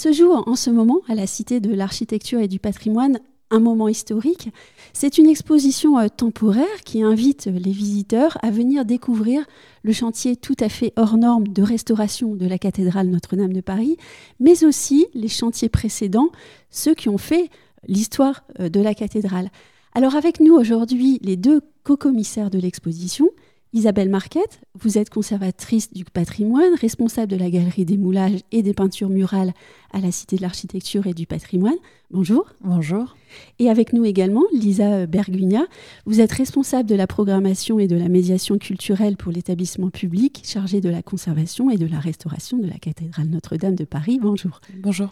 se joue en ce moment à la Cité de l'Architecture et du Patrimoine un moment historique. C'est une exposition euh, temporaire qui invite les visiteurs à venir découvrir le chantier tout à fait hors norme de restauration de la cathédrale Notre-Dame de Paris, mais aussi les chantiers précédents, ceux qui ont fait l'histoire euh, de la cathédrale. Alors avec nous aujourd'hui les deux co-commissaires de l'exposition, Isabelle Marquette, vous êtes conservatrice du patrimoine, responsable de la galerie des moulages et des peintures murales à la Cité de l'Architecture et du Patrimoine. Bonjour. Bonjour. Et avec nous également Lisa Bergugna, vous êtes responsable de la programmation et de la médiation culturelle pour l'établissement public chargé de la conservation et de la restauration de la cathédrale Notre-Dame de Paris. Bonjour. Bonjour.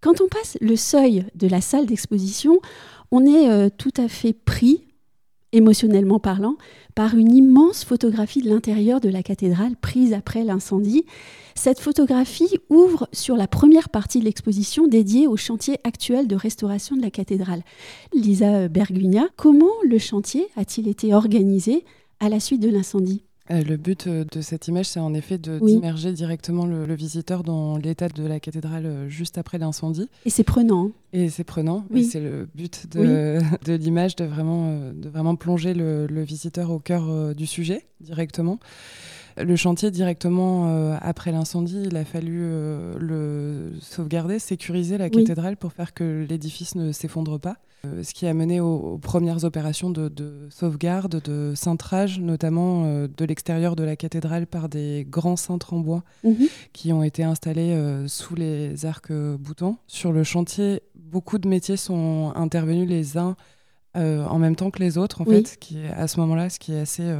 Quand on passe le seuil de la salle d'exposition, on est euh, tout à fait pris émotionnellement parlant, par une immense photographie de l'intérieur de la cathédrale prise après l'incendie. Cette photographie ouvre sur la première partie de l'exposition dédiée au chantier actuel de restauration de la cathédrale. Lisa Bergugna, comment le chantier a-t-il été organisé à la suite de l'incendie? Le but euh, de cette image, c'est en effet d'immerger directement le, visiteur dans l'état de la cathédrale euh, juste après l'incendie. Et c'est prenant. Et c'est prenant. Oui. C'est le but de, de l'image, de vraiment, de vraiment plonger le, le visiteur au cœur du sujet directement. Le chantier, directement euh, après l'incendie, il a fallu euh, le sauvegarder, sécuriser la cathédrale pour faire que l'édifice ne s'effondre pas. Euh, ce qui a mené aux, premières opérations de, sauvegarde, de cintrage, notamment de l'extérieur de la cathédrale par des grands cintres en bois mhm. qui ont été installés sous les arcs boutants. Sur le chantier, beaucoup de métiers sont intervenus les uns en même temps que les autres, en fait, qui, à ce moment-là, ce qui est assez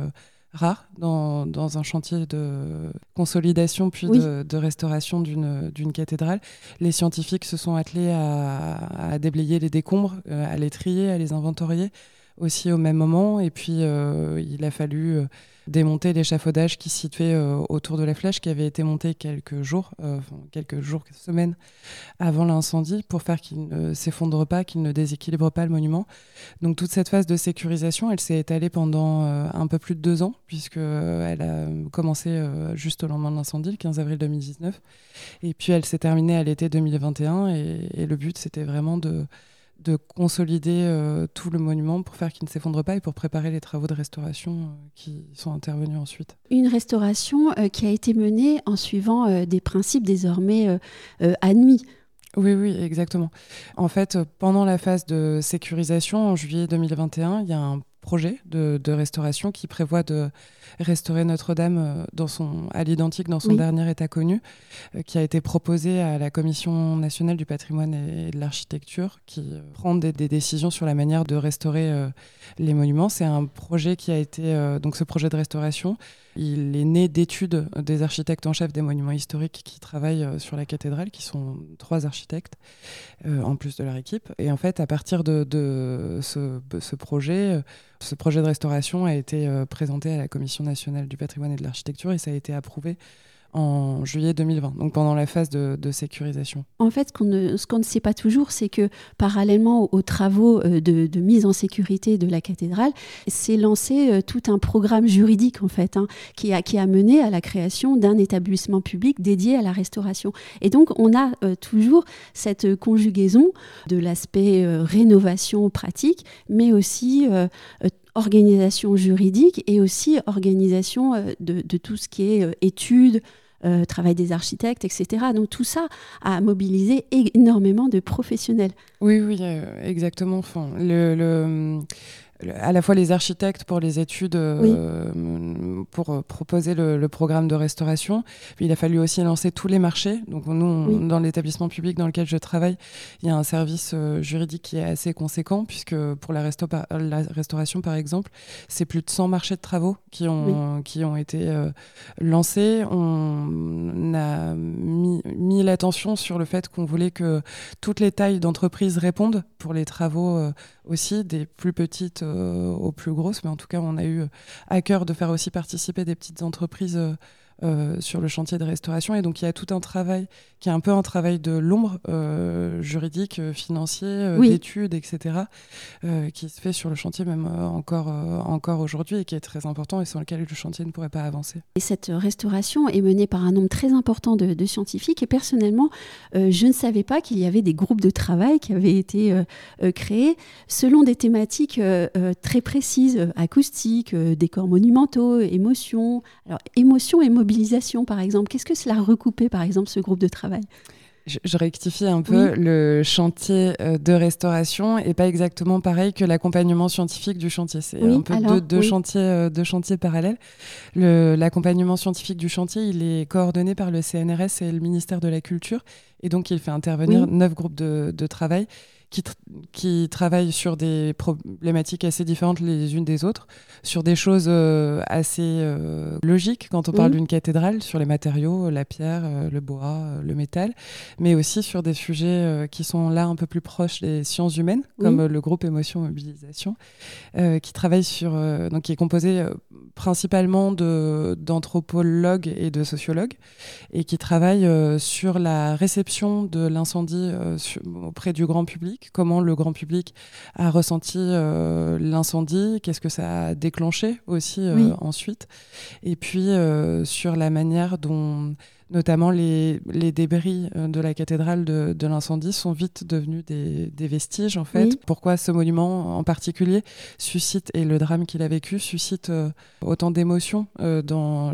rare dans, dans, un chantier de consolidation puis de, restauration d'une cathédrale. Les scientifiques se sont attelés à, à déblayer les décombres, euh, à les trier, à les inventorier aussi au même moment. Et puis, euh, il a fallu euh, démonter l'échafaudage qui se situait euh, autour de la flèche, qui avait été monté quelques jours, quelques jours, quelques semaines avant l'incendie, pour faire qu'il ne s'effondre pas, qu'il ne déséquilibre pas le monument. Donc, toute cette phase de sécurisation, elle s'est étalée pendant un peu plus de deux ans, puisqu'elle a commencé juste au lendemain de l'incendie, le 15 avril 2019. Et puis, elle s'est terminée à l'été 2021. et le but, c'était vraiment de de consolider euh, tout le monument pour faire qu'il ne s'effondre pas et pour préparer les travaux de restauration euh, qui sont intervenus ensuite. Une restauration euh, qui a été menée en suivant des principes désormais admis. Oui, oui, exactement. En fait, pendant la phase de sécurisation, en juillet 2021, il y a un projet de, restauration qui prévoit de restaurer Notre-Dame euh, dans son, à l'identique dans son dernier état connu, euh, qui a été proposé à la Commission nationale du patrimoine et de l'architecture, qui euh, prend des, décisions sur la manière de restaurer les monuments. C'est un projet qui a été, donc ce projet de restauration, il est né d'études des architectes en chef des monuments historiques qui travaillent sur la cathédrale, qui sont trois architectes en plus de leur équipe. Et en fait, à partir de, ce, projet, ce projet de restauration a été présenté à la Commission nationale du patrimoine et de l'architecture et ça a été approuvé en juillet 2020, donc pendant la phase de, sécurisation. En fait, ce qu'on ne, ne, sait pas toujours, c'est que parallèlement aux, travaux euh, de, mise en sécurité de la cathédrale, s'est lancé euh, tout un programme juridique en fait, hein, qui, a, qui a mené à la création d'un établissement public dédié à la restauration. Et donc, on a euh, toujours cette conjugaison de l'aspect rénovation pratique, mais aussi organisation juridique et aussi organisation euh, de, tout ce qui est euh, études, euh, travail des architectes, etc. Donc tout ça a mobilisé énormément de professionnels. Oui, oui, exactement. Enfin, le à la fois les architectes pour les études, euh, pour euh, proposer le, programme de restauration. Puis il a fallu aussi lancer tous les marchés. Donc nous, dans l'établissement public dans lequel je travaille, il y a un service euh, juridique qui est assez conséquent, puisque pour la, la restauration, par exemple, c'est plus de 100 marchés de travaux qui ont, qui ont été lancés. On a mis, mis l'attention sur le fait qu'on voulait que toutes les tailles d'entreprises répondent pour les travaux aussi, des plus petites euh, aux plus grosses. Mais en tout cas, on a eu à cœur de faire aussi participer des petites entreprises euh, sur le chantier de restauration. Et donc il y a tout un travail qui est un peu un travail de l'ombre euh, juridique, euh, financier, d'études, etc., qui se fait sur le chantier même encore, encore aujourd'hui et qui est très important et sans lequel le chantier ne pourrait pas avancer. Et cette restauration est menée par un nombre très important de, de scientifiques et personnellement, je ne savais pas qu'il y avait des groupes de travail qui avaient été créés selon des thématiques très précises, acoustiques, décors monumentaux, émotions. Alors émotions et mobilisation, par exemple. Qu'est-ce que cela recoupait, par exemple, ce groupe de travail? Je, rectifie un peu, le chantier euh, de restauration n'est pas exactement pareil que l'accompagnement scientifique du chantier. C'est un peu deux, chantiers, euh, deux chantiers parallèles. L'accompagnement scientifique du chantier, il est coordonné par le CNRS et le ministère de la Culture. Et donc, il fait intervenir neuf groupes de, de travail qui, qui travaillent sur des problématiques assez différentes les unes des autres, sur des choses euh, assez euh, logiques quand on parle d'une cathédrale, sur les matériaux, la pierre, euh, le bois, le métal, mais aussi sur des sujets qui sont là un peu plus proches des sciences humaines, comme le groupe Émotion Mobilisation, qui travaille sur, donc qui est composé principalement d'anthropologues et de sociologues, et qui travaille sur la réception de l'incendie auprès du grand public. Comment le grand public a ressenti euh, l'incendie, qu'est-ce que ça a déclenché aussi euh, ensuite, et puis euh, sur la manière dont notamment les, débris de la cathédrale de, l'incendie sont vite devenus des, vestiges en fait. Pourquoi ce monument en particulier suscite, et le drame qu'il a vécu, suscite autant d'émotions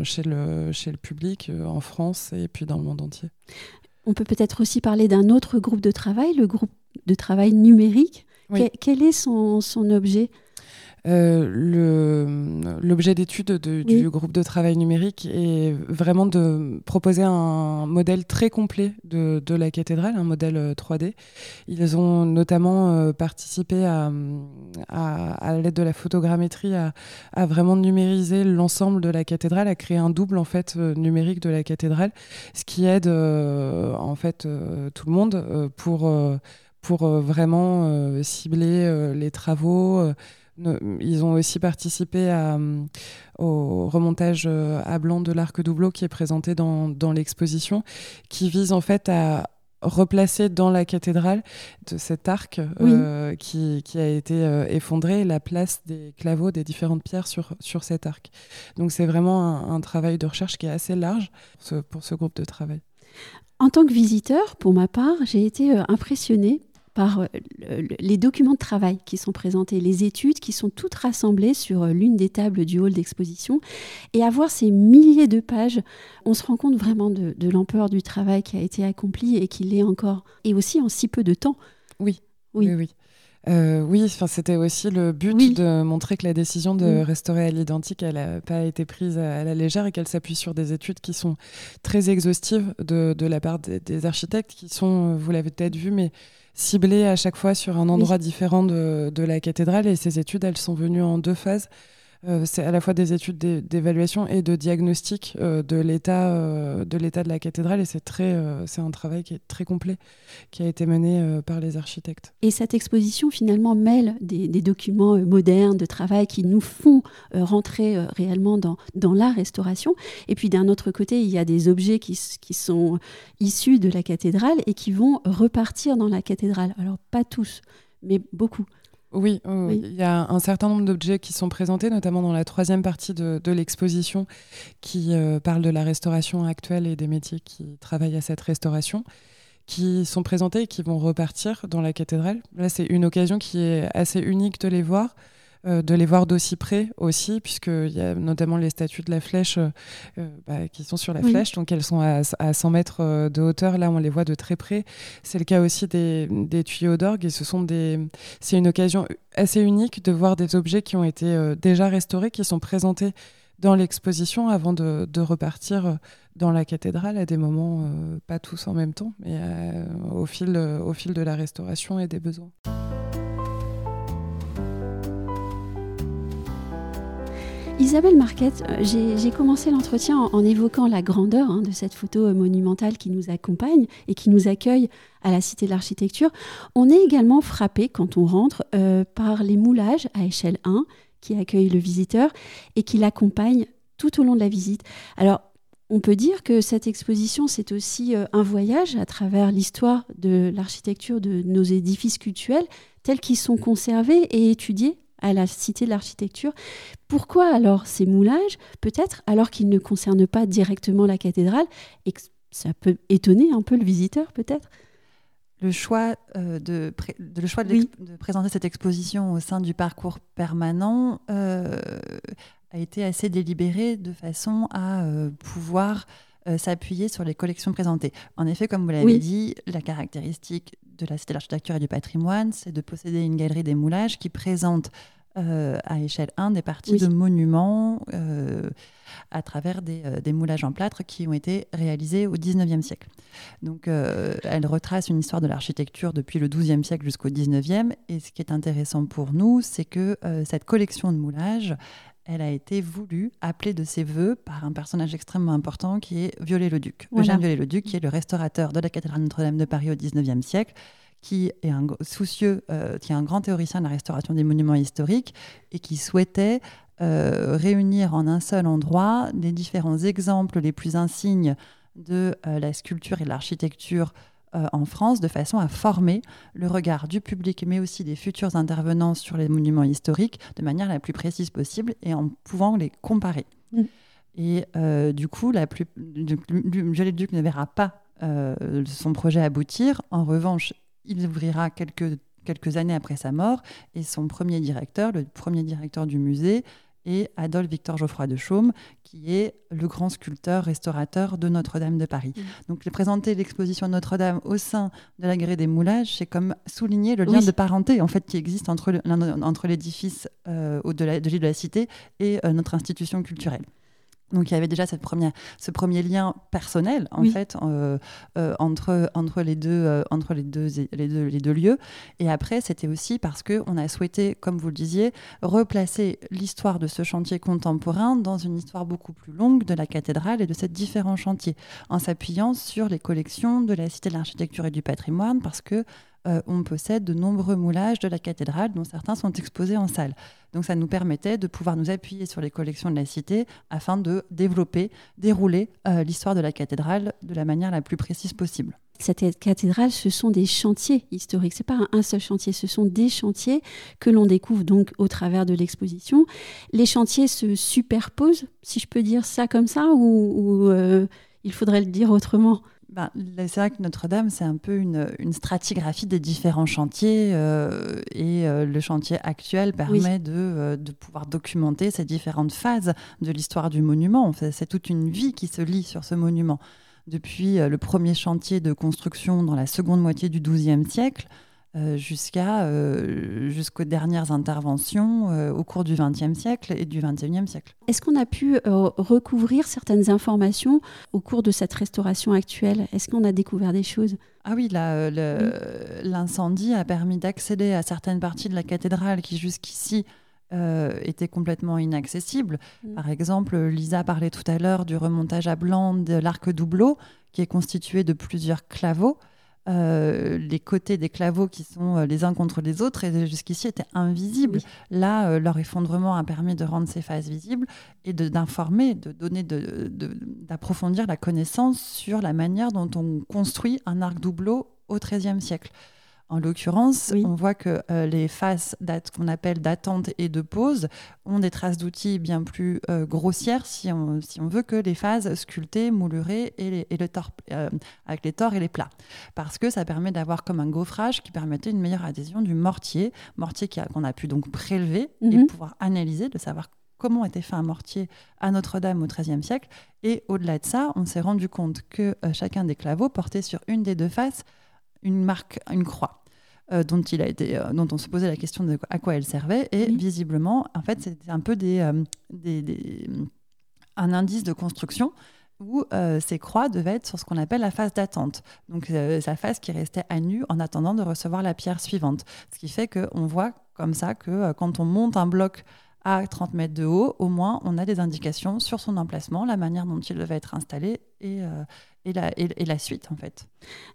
chez, le, chez le public en France et puis dans le monde entier. On peut peut-être aussi parler d'un autre groupe de travail, le groupe de travail numérique. Quel, est son, son objet? euh, L'objet d'étude du groupe de travail numérique est vraiment de proposer un modèle très complet de, de la cathédrale, un modèle 3D. Euh, Ils ont notamment euh, participé à, à, à l'aide de la photogrammétrie à, à vraiment numériser l'ensemble de la cathédrale, à créer un double en fait numérique de la cathédrale, ce qui aide en fait tout le monde pour pour euh, vraiment euh, cibler euh, les travaux. Ils ont aussi participé à, au remontage à blanc de l'arc doubleau qui est présenté dans, dans l'exposition, qui vise en fait à replacer dans la cathédrale de cet arc qui, qui, a été effondré la place des claveaux des différentes pierres sur, sur cet arc. Donc c'est vraiment un, travail de recherche qui est assez large pour ce, pour ce groupe de travail. En tant que visiteur, pour ma part, j'ai été impressionnée par euh, les documents de travail qui sont présentés, les études qui sont toutes rassemblées sur euh, l'une des tables du hall d'exposition. Et à voir ces milliers de pages, on se rend compte vraiment de, l'ampleur du travail qui a été accompli et qui l'est encore, et aussi en si peu de temps. Oui, oui, oui. Euh, oui, c'était aussi le but de montrer que la décision de restaurer à l'identique, elle n'a pas été prise à, la légère et qu'elle s'appuie sur des études qui sont très exhaustives de, la part des, des, architectes, qui sont, vous l'avez peut-être vu, mais ciblé à chaque fois sur un endroit différent de, de, la cathédrale. Et ces études, elles sont venues en deux phases. Euh, c'est à la fois des études d'évaluation et de diagnostic euh, de l'état euh, de l'état de la cathédrale et c'est très c'est un travail qui est très complet qui a été mené par les architectes. Et cette exposition finalement mêle des, documents modernes de travail qui nous font rentrer réellement dans, dans la restauration et puis d'un autre côté il y a des objets qui, qui sont issus de la cathédrale et qui vont repartir dans la cathédrale. Alors pas tous mais beaucoup. Oui, il y a un certain nombre d'objets qui sont présentés, notamment dans la troisième partie de, l'exposition, qui euh, parle de la restauration actuelle et des métiers qui travaillent à cette restauration, qui sont présentés et qui vont repartir dans la cathédrale. Là, c'est une occasion qui est assez unique de les voir. Euh, de les voir d'aussi près aussi, puisqu'il y a notamment les statues de la flèche euh, euh, bah, qui sont sur la flèche, donc elles sont à, 100 mètres de hauteur. Là, on les voit de très près. C'est le cas aussi des, tuyaux d'orgue, et ce sont des. C'est une occasion assez unique de voir des objets qui ont été déjà restaurés, qui sont présentés dans l'exposition avant de, repartir dans la cathédrale à des moments, pas tous en même temps, mais au, fil, au fil de la restauration et des besoins. Isabelle Marquette, euh, j'ai commencé l'entretien en, évoquant la grandeur hein, de cette photo euh, monumentale qui nous accompagne et qui nous accueille à la Cité de l'Architecture. On est également frappé quand on rentre euh, par les moulages à échelle 1 qui accueillent le visiteur et qui l'accompagnent tout au long de la visite. Alors, on peut dire que cette exposition, c'est aussi un voyage à travers l'histoire de l'architecture de nos édifices cultuels tels qu'ils sont conservés et étudiés à la Cité de l'Architecture. Pourquoi alors ces moulages Peut-être alors qu'ils ne concernent pas directement la cathédrale et que ça peut étonner un peu le visiteur peut-être? Le choix, euh, de, le choix de, présenter cette exposition au sein du parcours permanent euh, a été assez délibéré de façon à euh, pouvoir s'appuyer sur les collections présentées. En effet, comme vous l'avez dit, la caractéristique de la Cité de l'Architecture et du Patrimoine, c'est de posséder une galerie des moulages qui présente euh, à échelle 1 des parties de monuments euh, à travers euh, des, moulages en plâtre qui ont été réalisés au 19e siècle. Donc elle retrace une histoire de l'architecture depuis le 12e siècle jusqu'au 19e. Et ce qui est intéressant pour nous, c'est que cette collection de moulages, elle a été voulue, appelée de ses voeux par un personnage extrêmement important qui est Viollet-le-Duc. Eugène Viollet-le-Duc, qui est le restaurateur de la cathédrale Notre-Dame de Paris au 19e siècle qui est un soucieux, euh, qui est un grand théoricien de la restauration des monuments historiques et qui souhaitait euh, réunir en un seul endroit les différents exemples les plus insignes de euh, la sculpture et de l'architecture en France, de façon à former le regard du public, mais aussi des futurs intervenants sur les monuments historiques de manière la plus précise possible et en pouvant les comparer. Mm. Et du coup, la plus, Duc ne verra pas son projet aboutir. En revanche, il ouvrira quelques, quelques années après sa mort et son premier directeur, le premier directeur du musée, est Adolphe Victor Geoffroy de Chaume, qui est le grand sculpteur restaurateur de Notre-Dame de Paris. Mmh. Donc, présenter l'exposition Notre-Dame au sein de la grée des moulages, c'est comme souligner le lien de parenté en fait qui existe entre, entre l'édifice euh, de l'île de la Cité et euh, notre institution culturelle. Donc il y avait déjà cette première, ce premier lien personnel en fait euh, euh, entre, entre, les deux, euh, entre les, deux, les, deux, les deux lieux. Et après, c'était aussi parce qu'on a souhaité, comme vous le disiez, replacer l'histoire de ce chantier contemporain dans une histoire beaucoup plus longue de la cathédrale et de ces différents chantiers, en s'appuyant sur les collections de la Cité de l'Architecture et du Patrimoine, parce que euh, on possède de nombreux moulages de la cathédrale, dont certains sont exposés en salle. Donc ça nous permettait de pouvoir nous appuyer sur les collections de la cité afin de développer, dérouler euh, l'histoire de la cathédrale de la manière la plus précise possible. Cette cathédrale, ce sont des chantiers historiques. C'est pas un, seul chantier, ce sont des chantiers que l'on découvre donc au travers de l'exposition. Les chantiers se superposent, si je peux dire ça comme ça, ou, euh, il faudrait le dire autrement? Ben, c'est vrai que Notre-Dame, c'est un peu une, stratigraphie des différents chantiers euh, et euh, le chantier actuel permet euh, de, pouvoir documenter ces différentes phases de l'histoire du monument. C'est toute une vie qui se lit sur ce monument. Depuis le premier chantier de construction dans la seconde moitié du XIIe siècle, euh, jusqu'à euh, jusqu'aux dernières interventions euh, au cours du XXe siècle et du XXIe siècle. Est-ce qu'on a pu recouvrir certaines informations au cours de cette restauration actuelle? Est-ce qu'on a découvert des choses? Ah oui, l'incendie a permis d'accéder à certaines parties de la cathédrale qui jusqu'ici étaient complètement inaccessibles. Mm. Par exemple, Lisa parlait tout à l'heure du remontage à blanc de l'arc doubleau, qui est constitué de plusieurs claveaux. Euh, les côtés des claveaux qui sont euh, les uns contre les autres et jusqu'ici étaient invisibles. Là, euh, leur effondrement a permis de rendre ces phases visibles et d'informer, de, donner, d'approfondir la connaissance sur la manière dont on construit un arc doubleau au XIIIe siècle. En l'occurrence, on voit que euh, les faces qu'on appelle d'attente et de pose ont des traces d'outils bien plus euh, grossières si on, si on, veut que les phases sculptées, moulurées et, les, et le euh, avec les tors et les plats. Parce que ça permet d'avoir comme un gaufrage qui permettait une meilleure adhésion du mortier, mortier qu'on a, pu donc prélever et mhm. pouvoir analyser, de savoir comment était fait un mortier à Notre-Dame au XIIIe siècle. Et au-delà de ça, on s'est rendu compte que chacun des claveaux portait sur une des deux faces une marque, une croix. Euh, dont, il a été, euh, dont on se posait la question de à quoi elle servait. Et visiblement, en fait, c'était un peu des, euh, des, un indice de construction où ces croix devaient être sur ce qu'on appelle la phase d'attente. Donc, sa phase qui restait à nu en attendant de recevoir la pierre suivante. Ce qui fait qu'on voit comme ça que quand on monte un bloc à 30 mètres de haut, au moins on a des indications sur son emplacement, la manière dont il devait être installé et, et la, suite en fait.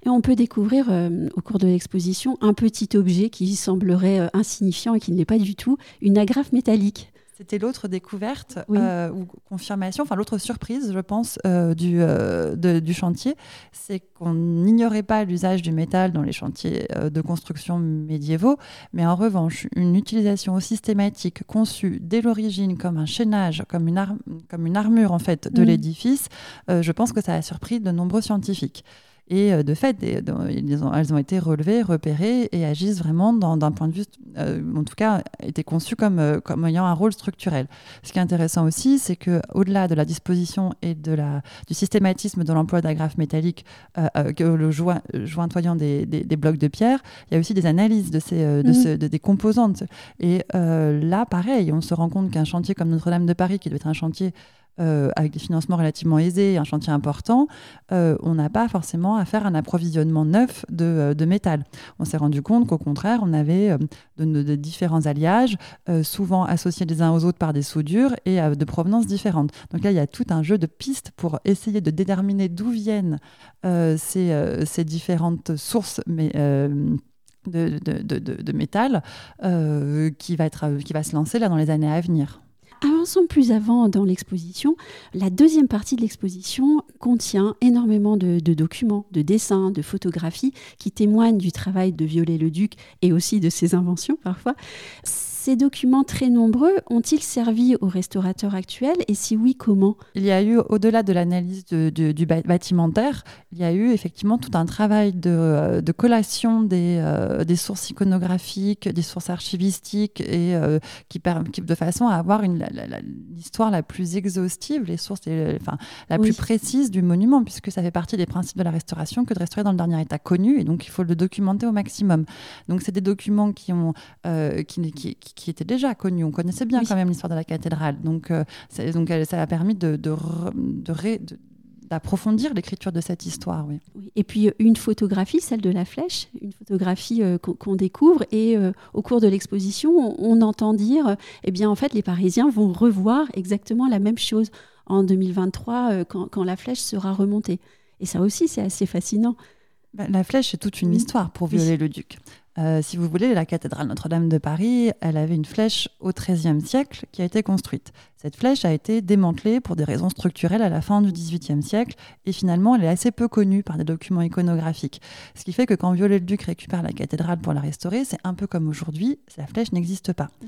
Et on peut découvrir euh, au cours de l'exposition un petit objet qui semblerait euh, insignifiant et qui ne l'est pas du tout, une agrafe métallique. C'était l'autre découverte euh, ou confirmation, enfin l'autre surprise, je pense, euh, du, euh, du chantier, c'est qu'on n'ignorait pas l'usage du métal dans les chantiers de construction médiévaux, mais en revanche, une utilisation systématique conçue dès l'origine comme un chaînage, comme une, comme une armure en fait de mm. l'édifice, je pense que ça a surpris de nombreux scientifiques. Et euh, de fait, elles ont été relevées, repérées et agissent vraiment d'un point de vue, euh, en tout cas, étaient conçues comme, euh, comme ayant un rôle structurel. Ce qui est intéressant aussi, c'est qu'au-delà de la disposition et de la, du systématisme de l'emploi d'agrafes métalliques, le jointoyant des, des, blocs de pierre, il y a aussi des analyses de ces, de mmh. des composantes. Et là, pareil, on se rend compte qu'un chantier comme Notre-Dame de Paris, qui doit être un chantier euh, avec des financements relativement aisés et un chantier important, euh, on n'a pas forcément à faire un approvisionnement neuf de, euh, métal. On s'est rendu compte qu'au contraire, on avait de, différents alliages, souvent associés les uns aux autres par des soudures et de provenance différentes. Donc là, il y a tout un jeu de pistes pour essayer de déterminer d'où viennent ces, différentes sources. De, métal qui, va qui va se lancer là dans les années à venir. Avançons plus avant dans l'exposition. La deuxième partie de l'exposition contient énormément de, documents, de dessins, de photographies qui témoignent du travail de Viollet-le-Duc et aussi de ses inventions parfois. Ces documents très nombreux ont-ils servi aux restaurateurs actuels et si oui, comment? Il y a eu, au-delà de l'analyse du bâtimentaire, il y a eu effectivement tout un travail de, euh, collation euh, des, sources iconographiques, des sources archivistiques et euh, qui, de façon à avoir l'histoire la, plus exhaustive, les sources enfin, la plus précise du monument, puisque ça fait partie des principes de la restauration que de restaurer dans le dernier état connu et donc il faut le documenter au maximum. Donc c'est des documents qui ont qui, qui, qui était déjà connu. On connaissait bien quand même l'histoire de la cathédrale. Donc, euh, donc ça a permis de, d'approfondir l'écriture de cette histoire. Oui. Et puis euh, une photographie, celle de la flèche, une photographie euh, qu'on découvre et au cours de l'exposition, on, entend dire, eh bien en fait les Parisiens vont revoir exactement la même chose en 2023 quand, la flèche sera remontée. Et ça aussi c'est assez fascinant. Bah, la flèche, c'est toute une histoire pour violer le duc. Euh, si vous voulez, la cathédrale Notre-Dame de Paris, elle avait une flèche au XIIIe siècle qui a été construite. Cette flèche a été démantelée pour des raisons structurelles à la fin du XVIIIe siècle et finalement elle est assez peu connue par des documents iconographiques. Ce qui fait que quand Viollet-le-Duc récupère la cathédrale pour la restaurer, c'est un peu comme aujourd'hui, la flèche n'existe pas. Mmh.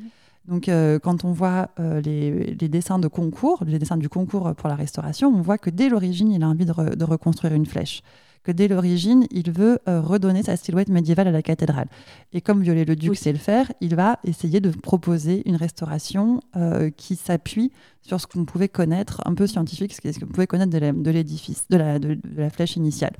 Donc, euh, quand on voit euh, les, dessins de concours, les dessins du concours pour la restauration, on voit que dès l'origine, il a envie de reconstruire une flèche que dès l'origine, il veut euh, redonner sa silhouette médiévale à la cathédrale. Et comme Viollet-le-Duc sait le faire, il va essayer de proposer une restauration euh, qui s'appuie sur ce qu'on pouvait connaître, un peu scientifique, ce qu'on pouvait connaître de l'édifice, de la, de, la, flèche initiale.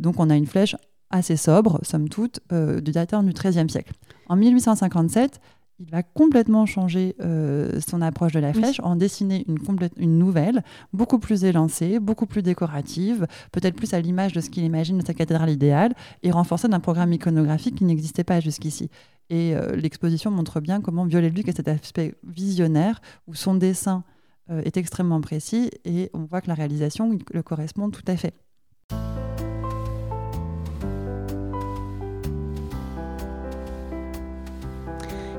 Donc on a une flèche assez sobre, somme toute, euh, du dateur du XIIIe siècle. En 1857, il va complètement changer euh, son approche de la flèche, en dessiner une, une nouvelle, beaucoup plus élancée, beaucoup plus décorative, peut-être plus à l'image de ce qu'il imagine de sa cathédrale idéale, et renforcée d'un programme iconographique qui n'existait pas jusqu'ici. Et euh, l'exposition montre bien comment Viollet-le-Duc a cet aspect visionnaire, où son dessin euh, est extrêmement précis, et on voit que la réalisation le correspond tout à fait.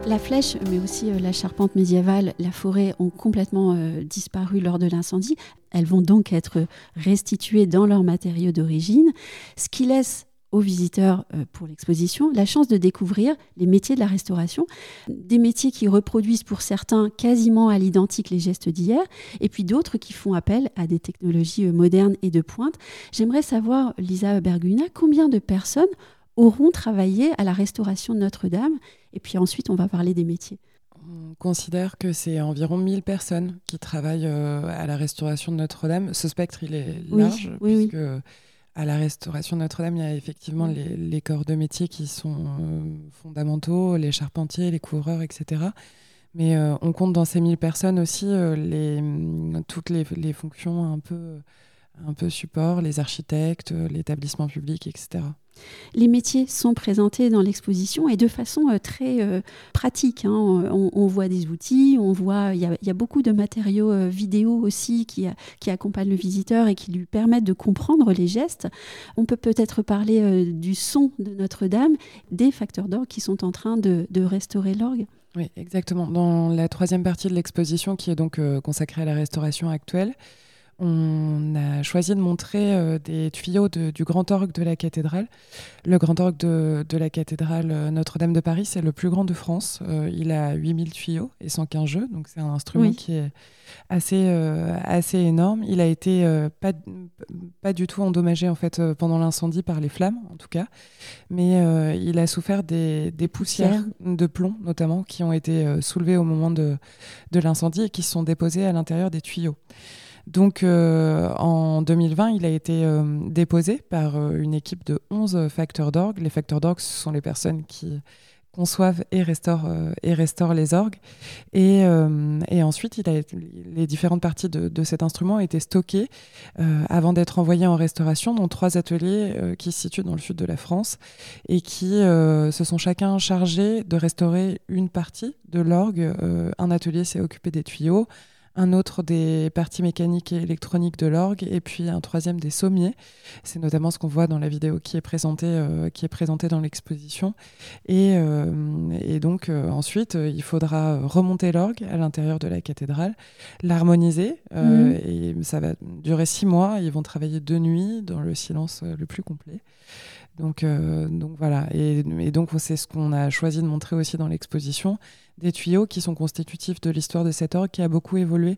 La flèche, mais aussi euh, la charpente médiévale, la forêt ont complètement euh, disparu lors de l'incendie. Elles vont donc être restituées dans leurs matériaux d'origine, ce qui laisse aux visiteurs euh, pour l'exposition la chance de découvrir les métiers de la restauration, des métiers qui reproduisent pour certains quasiment à l'identique les gestes d'hier, et puis d'autres qui font appel à des technologies modernes et de pointe. J'aimerais savoir, Lisa Berguna, combien de personnes auront travaillé à la restauration de Notre-Dame. Et puis ensuite, on va parler des métiers. On considère que c'est environ 1000 personnes qui travaillent euh, à la restauration de Notre-Dame. Ce spectre, il est large, puisque à la restauration de Notre-Dame, il y a effectivement les, corps de métier qui sont euh, fondamentaux, les charpentiers, les couvreurs, etc. Mais euh, on compte dans ces 1000 personnes aussi les, toutes les, les, fonctions un peu, un peu support, les architectes, l'établissement public, etc. Les métiers sont présentés dans l'exposition et de façon euh, très euh, pratique. Hein. On, voit des outils, on voit, il y, a beaucoup de matériaux euh, vidéo aussi qui, qui, accompagnent le visiteur et qui lui permettent de comprendre les gestes. On peut peut-être parler du son de Notre-Dame, des facteurs d'orgue qui sont en train de, restaurer l'orgue. Oui, exactement. Dans la troisième partie de l'exposition, qui est donc consacrée à la restauration actuelle, on a choisi de montrer euh, des tuyaux du grand orgue de la cathédrale. Le grand orgue de, la cathédrale euh, Notre-Dame de Paris, c'est le plus grand de France. Euh, il a 8000 tuyaux et 115 jeux, donc c'est un instrument qui est assez, assez énorme. Il a été pas, pas du tout endommagé en fait pendant l'incendie par les flammes, en tout cas, mais il a souffert des, poussières de plomb notamment qui ont été soulevées au moment de, de l'incendie et qui se sont déposées à l'intérieur des tuyaux. Donc euh, en 2020, il a été euh, déposé par euh, une équipe de 11 facteurs d'orgue. Les facteurs d'orgue, ce sont les personnes qui conçoivent et restaurent, les orgues. Et, ensuite, les différentes parties de, cet instrument ont été stockées avant d'être envoyées en restauration dans trois ateliers qui se situent dans le sud de la France et qui se sont chacun chargés de restaurer une partie de l'orgue. un atelier s'est occupé des tuyaux, un autre des parties mécaniques et électroniques de l'orgue, et puis un troisième des sommiers. C'est notamment ce qu'on voit dans la vidéo qui est présentée, euh, qui est présentée dans l'exposition. Et, euh, donc euh, ensuite, il faudra remonter l'orgue à l'intérieur de la cathédrale, l'harmoniser, mhm. et ça va durer six mois. Ils vont travailler deux nuits dans le silence le plus complet. Donc, donc voilà, et, et donc c'est ce qu'on a choisi de montrer aussi dans l'exposition, des tuyaux qui sont constitutifs de l'histoire de cet orgue qui a beaucoup évolué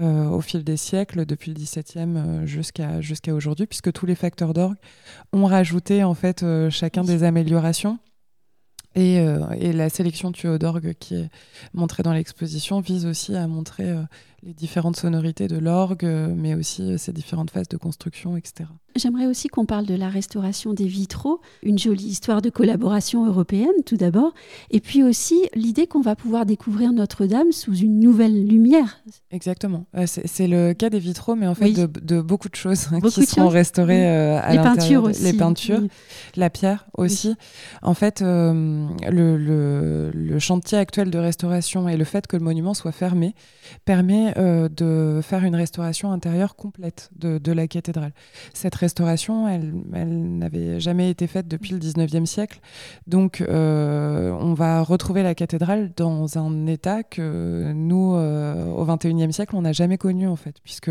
euh, au fil des siècles, depuis le XVIIe euh, jusqu'à jusqu'à aujourd'hui, puisque tous les facteurs d'orgue ont rajouté en fait euh, chacun des améliorations. Et, et, la sélection tuyaux d'orgue qui est montrée dans l'exposition vise aussi à montrer les différentes sonorités de l'orgue, mais aussi ses différentes phases de construction, etc. J'aimerais aussi qu'on parle de la restauration des vitraux, une jolie histoire de collaboration européenne tout d'abord, et puis aussi l'idée qu'on va pouvoir découvrir Notre-Dame sous une nouvelle lumière. Exactement. Euh, c'est le cas des vitraux, mais en fait de, beaucoup de choses hein, qui seront restaurées euh, à Les peintures aussi. Les peintures, la pierre aussi. En fait, euh, le, le, chantier actuel de restauration et le fait que le monument soit fermé permet de faire une restauration intérieure complète de, de la cathédrale. Cette restauration, elle, n'avait jamais été faite depuis le 19e siècle. Donc, euh, on va retrouver la cathédrale dans un état que nous, euh, au 21e siècle, on n'a jamais connu, en fait, puisque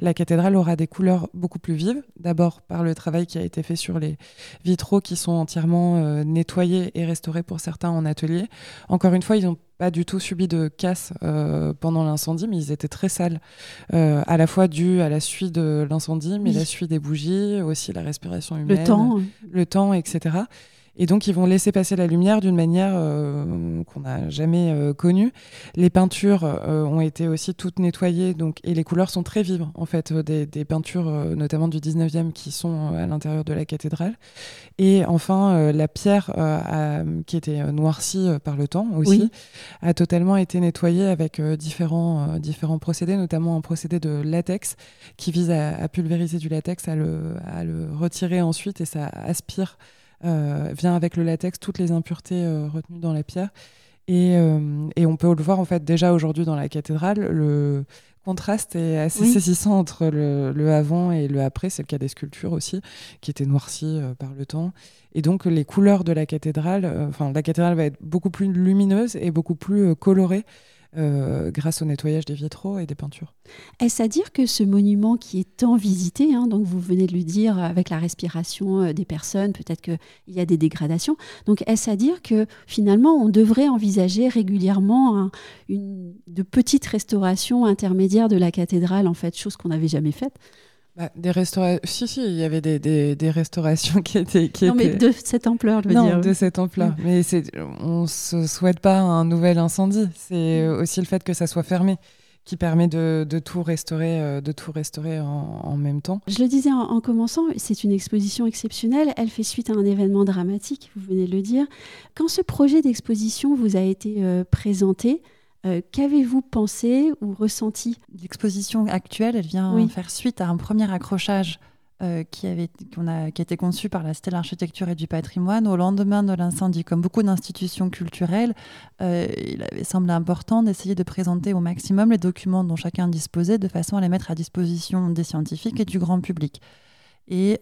la cathédrale aura des couleurs beaucoup plus vives. D'abord, par le travail qui a été fait sur les vitraux qui sont entièrement euh, nettoyés et restaurés pour certains en atelier. Encore une fois, ils ont pas du tout subi de casse euh, pendant l'incendie, mais ils étaient très sales, euh, à la fois dû à la suite de l'incendie, mais la suite des bougies, aussi la respiration humaine, le temps, le temps, etc. Et donc, ils vont laisser passer la lumière d'une manière euh, qu'on n'a jamais euh, connue. Les peintures euh, ont été aussi toutes nettoyées, donc, et les couleurs sont très vives, en fait, des, peintures, notamment du 19e, qui sont à l'intérieur de la cathédrale. Et enfin, la pierre, qui était noircie par le temps aussi, a totalement été nettoyée avec différents, différents procédés, notamment un procédé de latex qui vise à, pulvériser du latex, à le, à le retirer ensuite, et ça aspire vient avec le latex toutes les impuretés euh, retenues dans la pierre. Et, euh, et, on peut le voir en fait déjà aujourd'hui dans la cathédrale. Le contraste est assez saisissant entre le, le, avant et le après. C'est le cas des sculptures aussi, qui étaient noircies par le temps. Et donc les couleurs de la cathédrale, enfin la cathédrale va être beaucoup plus lumineuse et beaucoup plus colorée. Euh, grâce au nettoyage des vitraux et des peintures. Est-ce à dire que ce monument qui est tant visité, hein, donc vous venez de le dire avec la respiration euh, des personnes, peut-être qu'il y a des dégradations, donc est-ce à dire que finalement on devrait envisager régulièrement une, de petites restaurations intermédiaires de la cathédrale, en fait, chose qu'on n'avait jamais faite? Bah, des restaurations. Si, si, il y avait des, des, des restaurations qui étaient. Qui non, mais de cette ampleur, je veux non, dire. de cette ampleur. Mais on ne se souhaite pas un nouvel incendie. C'est mm. aussi le fait que ça soit fermé qui permet de, de tout restaurer, euh, de tout restaurer en, en, même temps. Je le disais en, commençant, c'est une exposition exceptionnelle. Elle fait suite à un événement dramatique, vous venez de le dire. Quand ce projet d'exposition vous a été euh, présenté, euh, qu'avez-vous pensé ou ressenti? L'exposition actuelle, elle vient faire suite à un premier accrochage euh, qui, avait, a, qui a été conçu par la Cité de l'Architecture et du Patrimoine au lendemain de l'incendie. Comme beaucoup d'institutions culturelles, euh, il avait semblé important d'essayer de présenter au maximum les documents dont chacun disposait de façon à les mettre à disposition des scientifiques et du grand public. Et,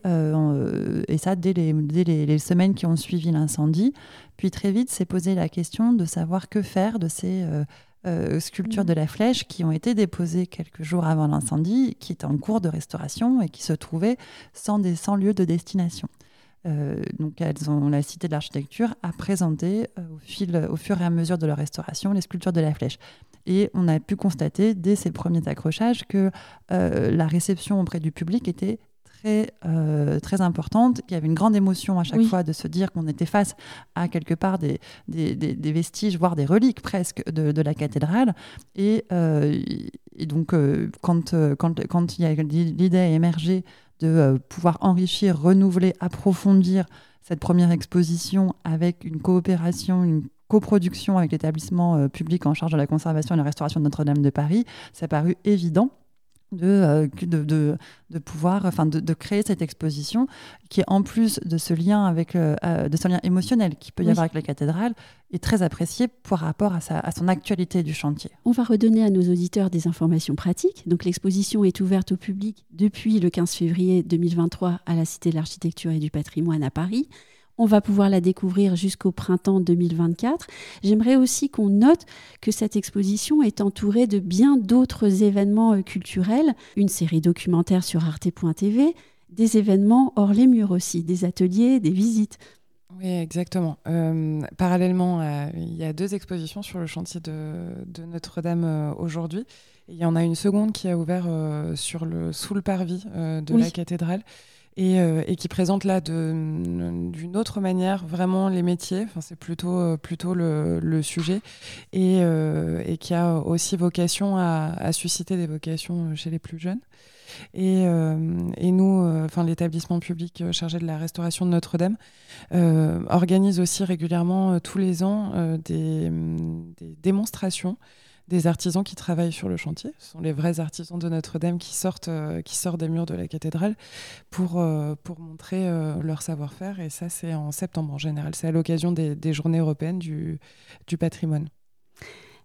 et ça dès, les, dès les, semaines qui ont suivi l'incendie. Puis très vite, s'est posé la question de savoir que faire de ces sculptures mmh. de la flèche qui ont été déposées quelques jours avant l'incendie, qui étaient en cours de restauration et qui se trouvaient sans, des, sans lieu de destination. Euh, donc elles ont, la Cité de l'Architecture a présenté euh, au, fil, au fur et à mesure de leur restauration les sculptures de la flèche. Et on a pu constater dès ces premiers accrochages que euh, la réception auprès du public était très, très importante, qu'il y avait une grande émotion à chaque fois de se dire qu'on était face à quelque part des, des, des, vestiges, voire des reliques presque de, de la cathédrale. Et, et donc quand, quand, quand l'idée a émergé de euh, pouvoir enrichir, renouveler, approfondir cette première exposition avec une coopération, une coproduction avec l'établissement euh, public en charge de la conservation et la restauration de Notre-Dame de Paris, ça a paru évident euh, de, de, de, pouvoir, enfin de, créer cette exposition qui est en plus de ce lien avec euh, de ce lien émotionnel qui peut y avoir avec la cathédrale est très apprécié par rapport à, sa, à, son actualité du chantier. On va redonner à nos auditeurs des informations pratiques. Donc l'exposition est ouverte au public depuis le 15 février 2023 à la Cité de l'Architecture et du Patrimoine à Paris. On va pouvoir la découvrir jusqu'au printemps 2024. J'aimerais aussi qu'on note que cette exposition est entourée de bien d'autres événements euh, culturels, une série documentaire sur arte.tv, des événements hors les murs aussi, des ateliers, des visites. Oui, exactement. Euh, parallèlement, il y a deux expositions sur le chantier de, Notre-Dame euh, aujourd'hui. Il y en a une seconde qui a ouvert sur le, sous le parvis de la cathédrale. Euh, et, qui présente là d'une autre manière vraiment les métiers. Enfin, c'est plutôt, euh, plutôt le, sujet et, euh, et, qui a aussi vocation à, susciter des vocations chez les plus jeunes. Et, nous, l'établissement public chargé de la restauration de Notre-Dame organise aussi régulièrement tous les ans des démonstrations des artisans qui travaillent sur le chantier. Ce sont les vrais artisans de Notre-Dame qui sortent, euh, qui sortent des murs de la cathédrale pour, euh, pour montrer euh, leur savoir-faire. Et ça, c'est en septembre en général. C'est à l'occasion des, des, journées européennes du, du patrimoine.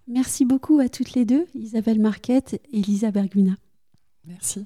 Merci beaucoup à toutes les deux, Isabelle Marquette et Lisa Berguna. Merci.